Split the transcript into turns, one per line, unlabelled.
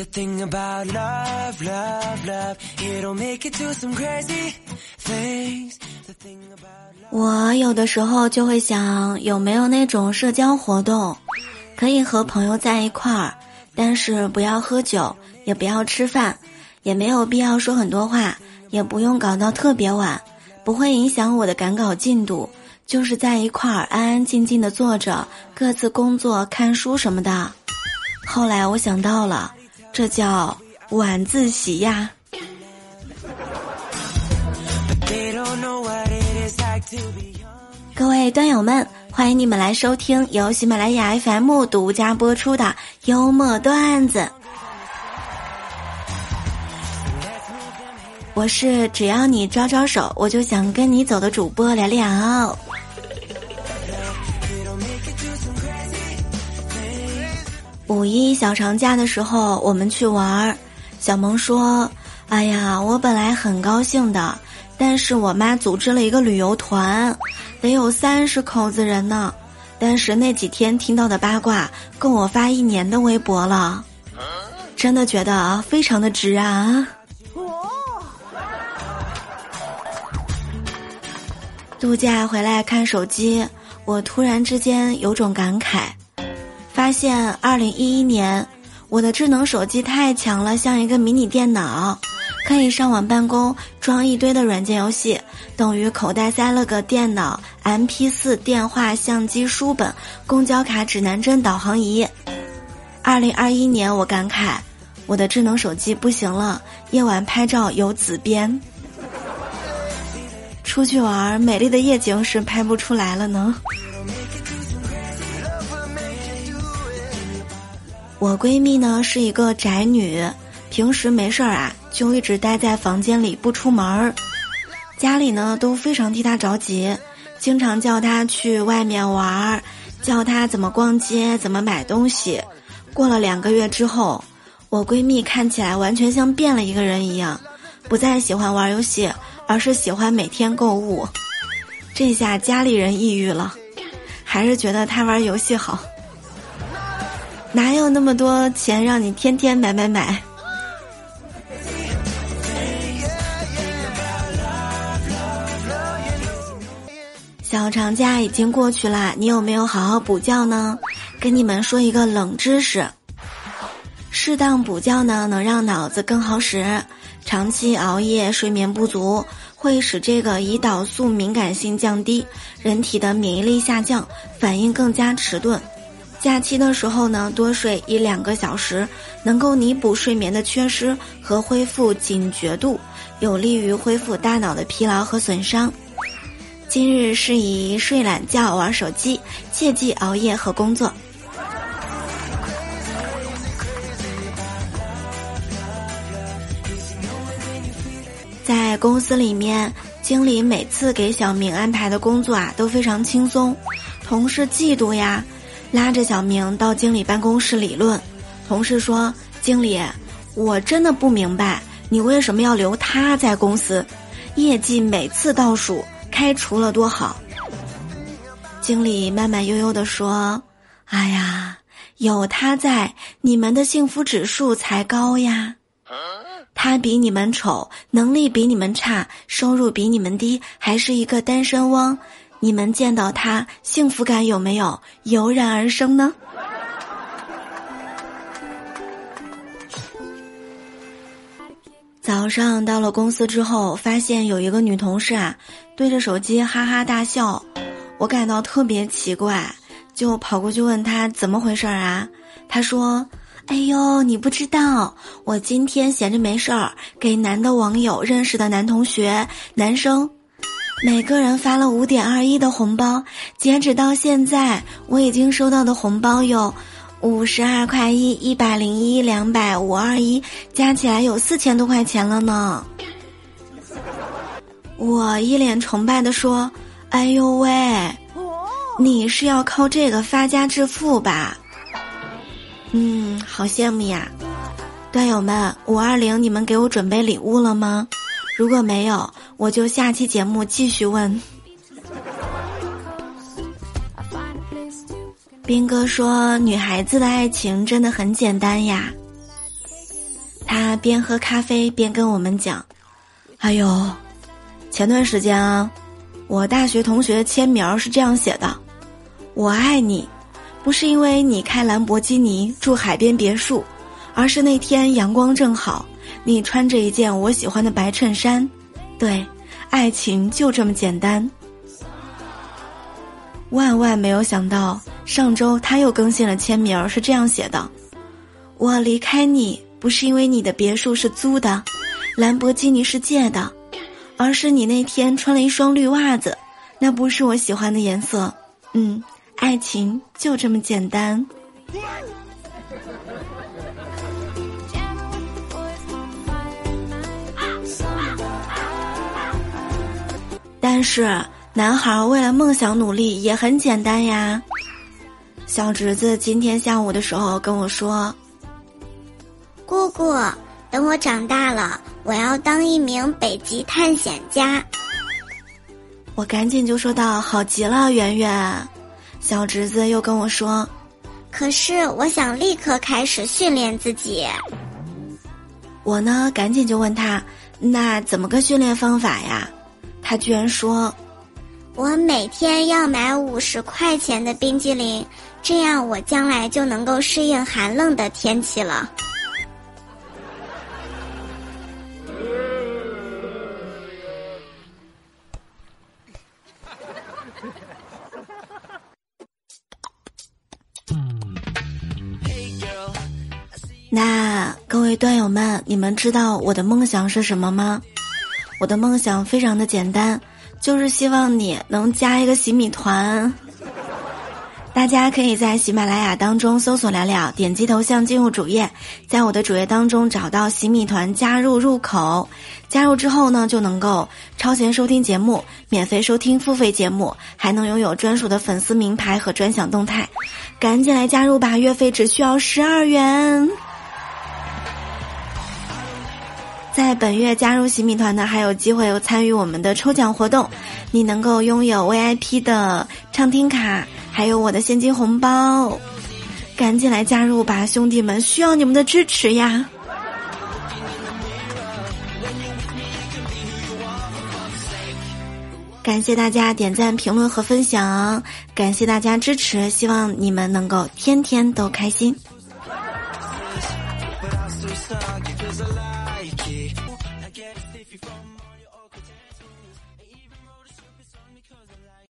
The thing about love, love, love, it'll make you do some crazy things.
我有的时候就会想，有没有那种社交活动，可以和朋友在一块儿，但是不要喝酒，也不要吃饭，也没有必要说很多话，也不用搞到特别晚，不会影响我的赶稿进度，就是在一块儿安安静静的坐着，各自工作、看书什么的。后来我想到了，这叫晚自习呀。各位段友们，欢迎你们来收听由喜马拉雅 FM 独家播出的幽默段子。我是只要你招招手，我就想跟你走的主播聊聊。五一小长假的时候，我们去玩儿。小萌说：“哎呀，我本来很高兴的。”但是我妈组织了一个旅游团，得有三十口子人呢。但是那几天听到的八卦够我发一年的微博了，真的觉得非常的值啊！度假回来看手机，我突然之间有种感慨，发现二零一一年我的智能手机太强了，像一个迷你电脑。可以上网办公，装一堆的软件游戏，等于口袋塞了个电脑、M P 四、电话、相机、书本、公交卡、指南针、导航仪。二零二一年，我感慨，我的智能手机不行了，夜晚拍照有紫边，出去玩美丽的夜景是拍不出来了呢。我闺蜜呢是一个宅女，平时没事儿啊。就一直待在房间里不出门儿，家里呢都非常替她着急，经常叫她去外面玩儿，教她怎么逛街、怎么买东西。过了两个月之后，我闺蜜看起来完全像变了一个人一样，不再喜欢玩游戏，而是喜欢每天购物。这下家里人抑郁了，还是觉得他玩游戏好，哪有那么多钱让你天天买买买？小长假已经过去了，你有没有好好补觉呢？跟你们说一个冷知识：适当补觉呢，能让脑子更好使。长期熬夜、睡眠不足会使这个胰岛素敏感性降低，人体的免疫力下降，反应更加迟钝。假期的时候呢，多睡一两个小时，能够弥补睡眠的缺失和恢复警觉度，有利于恢复大脑的疲劳和损伤。今日适宜睡懒觉、玩手机，切忌熬夜和工作。在公司里面，经理每次给小明安排的工作啊都非常轻松，同事嫉妒呀，拉着小明到经理办公室理论。同事说：“经理，我真的不明白，你为什么要留他在公司？业绩每次倒数。”开除了多好。经理慢慢悠悠地说：“哎呀，有他在，你们的幸福指数才高呀。他比你们丑，能力比你们差，收入比你们低，还是一个单身汪。你们见到他，幸福感有没有油然而生呢？”早上到了公司之后，发现有一个女同事啊，对着手机哈哈大笑，我感到特别奇怪，就跑过去问她怎么回事儿啊？她说：“哎呦，你不知道，我今天闲着没事儿，给男的网友认识的男同学、男生，每个人发了五点二一的红包，截止到现在，我已经收到的红包有。”五十二块一，一百零一，两百五二一，加起来有四千多块钱了呢。我一脸崇拜的说：“哎呦喂，你是要靠这个发家致富吧？”嗯，好羡慕呀！段友们，五二零你们给我准备礼物了吗？如果没有，我就下期节目继续问。斌哥说：“女孩子的爱情真的很简单呀。他边喝咖啡边跟我们讲：“哎呦，前段时间啊，我大学同学的签名是这样写的：我爱你，不是因为你开兰博基尼住海边别墅，而是那天阳光正好，你穿着一件我喜欢的白衬衫。对，爱情就这么简单。”万万没有想到，上周他又更新了签名，是这样写的：“我离开你不是因为你的别墅是租的，兰博基尼是借的，而是你那天穿了一双绿袜子，那不是我喜欢的颜色。嗯，爱情就这么简单。但是。”男孩为了梦想努力也很简单呀。小侄子今天下午的时候跟我说：“
姑姑，等我长大了，我要当一名北极探险家。”
我赶紧就说道：“好极了，圆圆。”小侄子又跟我说：“
可是我想立刻开始训练自己。”
我呢，赶紧就问他：“那怎么个训练方法呀？”他居然说。
我每天要买五十块钱的冰激凌，这样我将来就能够适应寒冷的天气了。
那各位段友们，你们知道我的梦想是什么吗？我的梦想非常的简单。就是希望你能加一个洗米团，大家可以在喜马拉雅当中搜索“聊聊”，点击头像进入主页，在我的主页当中找到洗米团加入入口，加入之后呢，就能够超前收听节目，免费收听付费节目，还能拥有专属的粉丝名牌和专享动态，赶紧来加入吧，月费只需要十二元。在本月加入洗米团的，还有机会参与我们的抽奖活动，你能够拥有 VIP 的畅听卡，还有我的现金红包，赶紧来加入吧，兄弟们，需要你们的支持呀！感谢大家点赞、评论和分享，感谢大家支持，希望你们能够天天都开心。